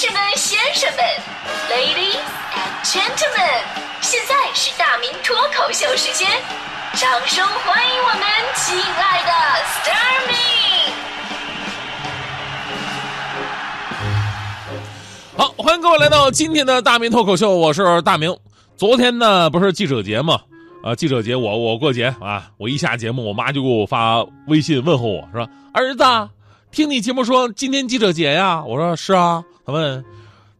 士们、先生们，Ladies and Gentlemen，现在是大明脱口秀时间，掌声欢迎我们亲爱的 s t a r m y 好，欢迎各位来到今天的大明脱口秀，我是大明。昨天呢，不是记者节吗？啊，记者节我我过节啊，我一下节目，我妈就给我发微信问候我说：“儿子，听你节目说今天记者节呀？”我说：“是啊。”问：“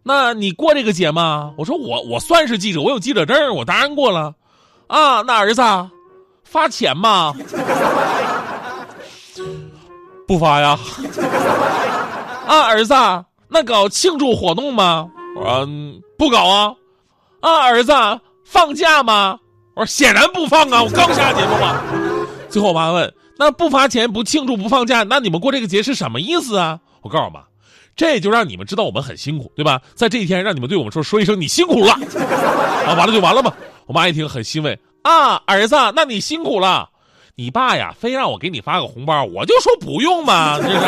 那你过这个节吗？”我说：“我我算是记者，我有记者证，我当然过了。”啊，那儿子发钱吗？不发呀。啊，儿子，那搞庆祝活动吗？我说：“不搞啊。”啊，儿子放假吗？我说显然不放啊，我刚下节目嘛。最后我妈问：“那不发钱、不庆祝、不放假，那你们过这个节是什么意思啊？”我告诉我妈：“这就让你们知道我们很辛苦，对吧？在这一天，让你们对我们说说一声你辛苦了。”啊，完了就完了嘛。我妈一听很欣慰啊，儿子，那你辛苦了。你爸呀，非让我给你发个红包，我就说不用嘛，这是。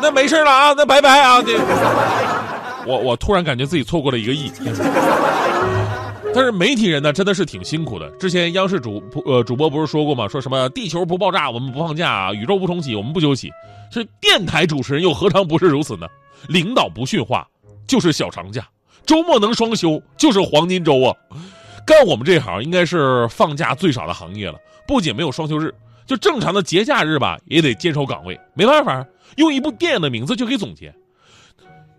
那没事了啊，那拜拜啊。这，我我突然感觉自己错过了一个亿。但是媒体人呢，真的是挺辛苦的。之前央视主呃主播不是说过吗？说什么地球不爆炸，我们不放假；宇宙不重启，我们不休息。是电台主持人又何尝不是如此呢？领导不训话，就是小长假；周末能双休，就是黄金周啊！干我们这行，应该是放假最少的行业了。不仅没有双休日，就正常的节假日吧，也得坚守岗位。没办法，用一部电影的名字就可以总结：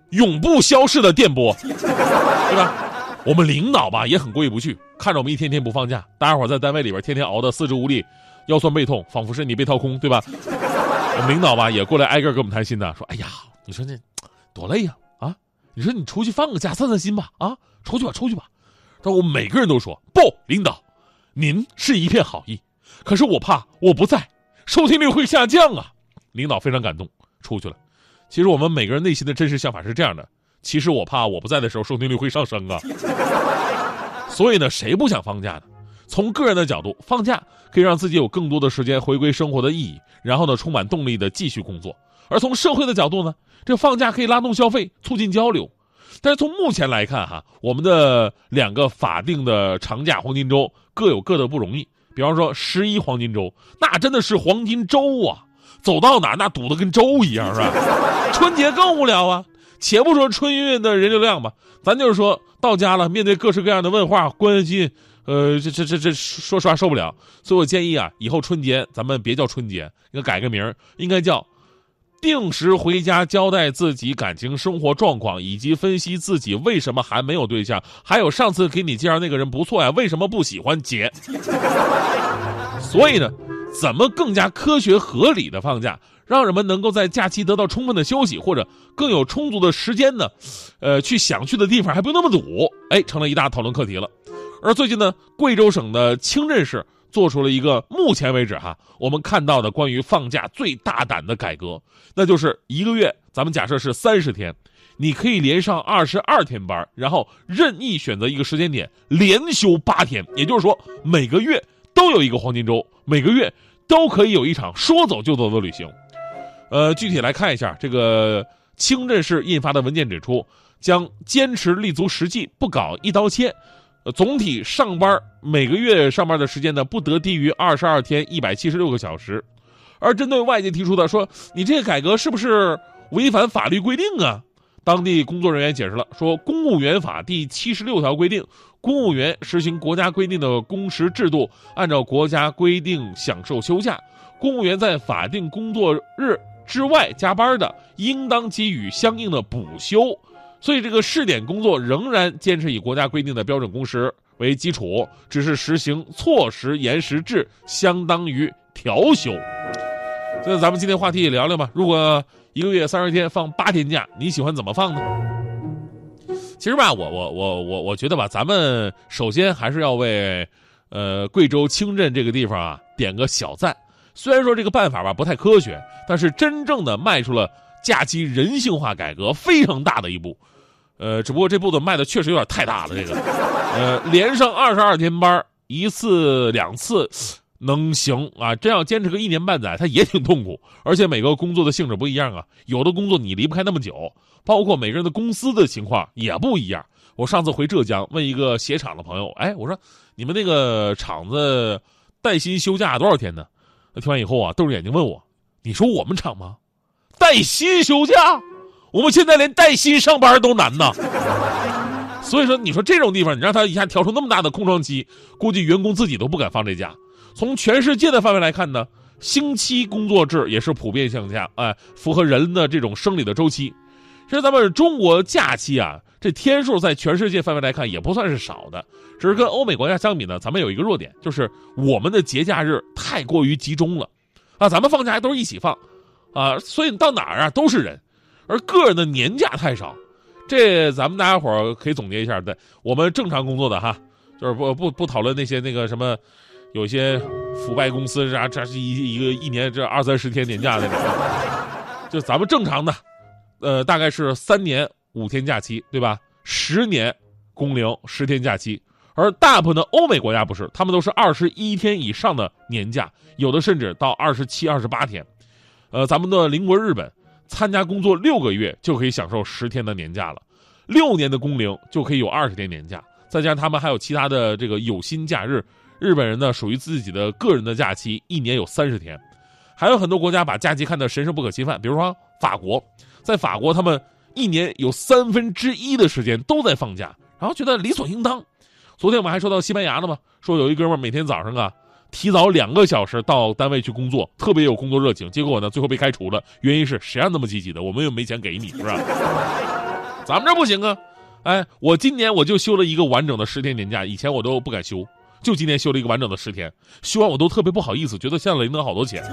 永不消逝的电波，对吧？我们领导吧也很过意不去，看着我们一天天不放假，大家伙在单位里边天天熬得四肢无力、腰酸背痛，仿佛身体被掏空，对吧？我们领导吧也过来挨个跟我们谈心呢，说：“哎呀，你说这多累呀啊！你说你出去放个假散散心吧啊，出去吧出去吧。”但我们每个人都说：“不，领导，您是一片好意，可是我怕我不在，收听率会下降啊。”领导非常感动，出去了。其实我们每个人内心的真实想法是这样的。其实我怕我不在的时候收听率会上升啊，所以呢，谁不想放假呢？从个人的角度，放假可以让自己有更多的时间回归生活的意义，然后呢，充满动力的继续工作。而从社会的角度呢，这放假可以拉动消费，促进交流。但是从目前来看哈，我们的两个法定的长假黄金周各有各的不容易。比方说十一黄金周，那真的是黄金周啊，走到哪那堵得跟粥一样，是吧？春节更无聊啊。且不说春运的人流量吧，咱就是说到家了，面对各式各样的问话、关心，呃，这这这这，说实话受不了。所以我建议啊，以后春节咱们别叫春节，应该改个名应该叫定时回家交代自己感情生活状况，以及分析自己为什么还没有对象，还有上次给你介绍那个人不错呀，为什么不喜欢姐？所以呢，怎么更加科学合理的放假？让人们能够在假期得到充分的休息，或者更有充足的时间呢，呃，去想去的地方还不用那么堵，哎，成了一大讨论课题了。而最近呢，贵州省的清镇市做出了一个目前为止哈我们看到的关于放假最大胆的改革，那就是一个月，咱们假设是三十天，你可以连上二十二天班，然后任意选择一个时间点连休八天，也就是说每个月都有一个黄金周，每个月都可以有一场说走就走的旅行。呃，具体来看一下，这个清镇市印发的文件指出，将坚持立足实际，不搞一刀切。呃，总体上班每个月上班的时间呢，不得低于二十二天一百七十六个小时。而针对外界提出的说，你这个改革是不是违反法律规定啊？当地工作人员解释了，说《公务员法》第七十六条规定，公务员实行国家规定的工时制度，按照国家规定享受休假。公务员在法定工作日。之外加班的，应当给予相应的补休，所以这个试点工作仍然坚持以国家规定的标准工时为基础，只是实行错时延时制，相当于调休。所以咱们今天话题也聊聊吧。如果一个月三十天放八天假，你喜欢怎么放呢？其实吧，我我我我我觉得吧，咱们首先还是要为，呃，贵州清镇这个地方啊点个小赞。虽然说这个办法吧不太科学，但是真正的迈出了假期人性化改革非常大的一步，呃，只不过这步子迈的确实有点太大了。这个，呃，连上二十二天班，一次两次，能行啊，真要坚持个一年半载，他也挺痛苦。而且每个工作的性质不一样啊，有的工作你离不开那么久，包括每个人的公司的情况也不一样。我上次回浙江问一个鞋厂的朋友，哎，我说你们那个厂子带薪休假多少天呢？他听完以后啊，瞪着眼睛问我：“你说我们厂吗？带薪休假？我们现在连带薪上班都难呐。”所以说，你说这种地方，你让他一下调出那么大的空窗期，估计员工自己都不敢放这假。从全世界的范围来看呢，星期工作制也是普遍现象，哎，符合人的这种生理的周期。其实咱们中国假期啊，这天数在全世界范围来看也不算是少的，只是跟欧美国家相比呢，咱们有一个弱点，就是我们的节假日太过于集中了，啊，咱们放假都是一起放，啊，所以你到哪儿啊都是人，而个人的年假太少。这咱们大家伙儿可以总结一下，对我们正常工作的哈，就是不不不讨论那些那个什么，有些腐败公司啥，这是一一个一年这二三十天年假那种，就咱们正常的，呃，大概是三年五天假期，对吧？十年工龄十天假期，而大部分的欧美国家不是，他们都是二十一天以上的年假，有的甚至到二十七、二十八天，呃，咱们的邻国日本。参加工作六个月就可以享受十天的年假了，六年的工龄就可以有二十天年假，再加上他们还有其他的这个有薪假日。日本人呢属于自己的个人的假期，一年有三十天，还有很多国家把假期看得神圣不可侵犯，比如说法国，在法国他们一年有三分之一的时间都在放假，然后觉得理所应当。昨天我们还说到西班牙的嘛，说有一哥们每天早上啊。提早两个小时到单位去工作，特别有工作热情。结果呢，最后被开除了。原因是谁让那么积极的？我们又没钱给你，是吧？咱们这不行啊！哎，我今年我就休了一个完整的十天年假，以前我都不敢休，就今天休了一个完整的十天。休完我都特别不好意思，觉得欠了领导好多钱。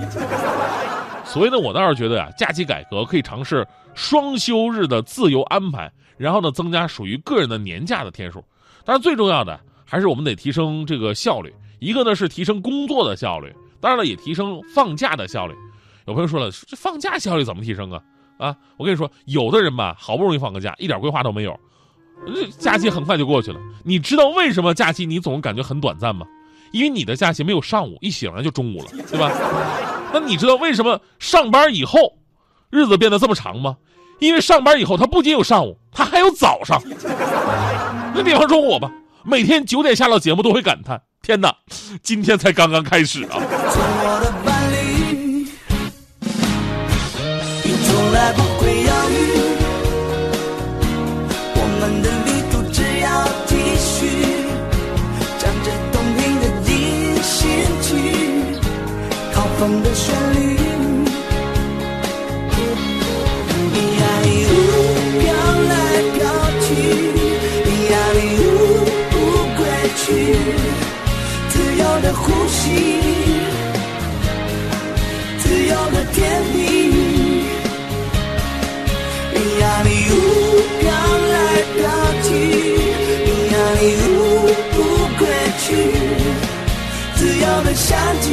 所以呢，我倒是觉得啊，假期改革可以尝试双休日的自由安排，然后呢，增加属于个人的年假的天数。但是最重要的还是我们得提升这个效率。一个呢是提升工作的效率，当然了也提升放假的效率。有朋友说了，这放假效率怎么提升啊？啊，我跟你说，有的人吧，好不容易放个假，一点规划都没有，假期很快就过去了。你知道为什么假期你总感觉很短暂吗？因为你的假期没有上午，一醒来就中午了，对吧？那你知道为什么上班以后日子变得这么长吗？因为上班以后他不仅有上午，他还有早上。那比方说我吧，每天九点下了节目都会感叹。天哪，今天才刚刚开始啊！我风的旋律，咿呀哩呜，飘来飘去，咿呀哩呜，不归去。的呼吸，自由的天地，咿呀哩呜，飘来飘去，咿呀哩呜，不归去，自由的夏季。